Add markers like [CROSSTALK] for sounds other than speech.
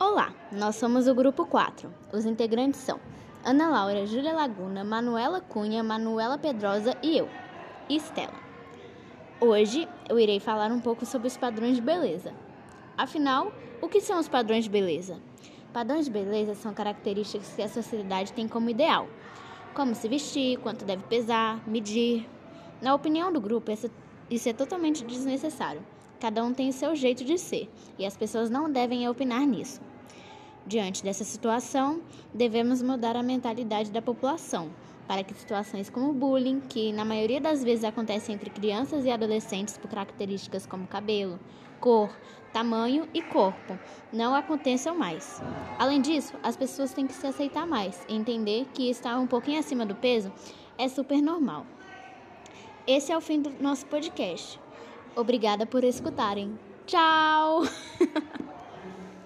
Olá, nós somos o grupo 4. Os integrantes são Ana Laura, Júlia Laguna, Manuela Cunha, Manuela Pedrosa e eu, Estela. Hoje eu irei falar um pouco sobre os padrões de beleza. Afinal, o que são os padrões de beleza? Padrões de beleza são características que a sociedade tem como ideal, como se vestir, quanto deve pesar, medir. Na opinião do grupo, isso é totalmente desnecessário. Cada um tem o seu jeito de ser e as pessoas não devem opinar nisso. Diante dessa situação, devemos mudar a mentalidade da população para que situações como bullying, que na maioria das vezes acontecem entre crianças e adolescentes por características como cabelo, cor, tamanho e corpo, não aconteçam mais. Além disso, as pessoas têm que se aceitar mais e entender que estar um pouquinho acima do peso é super normal. Esse é o fim do nosso podcast. Obrigada por escutarem. Tchau! [LAUGHS]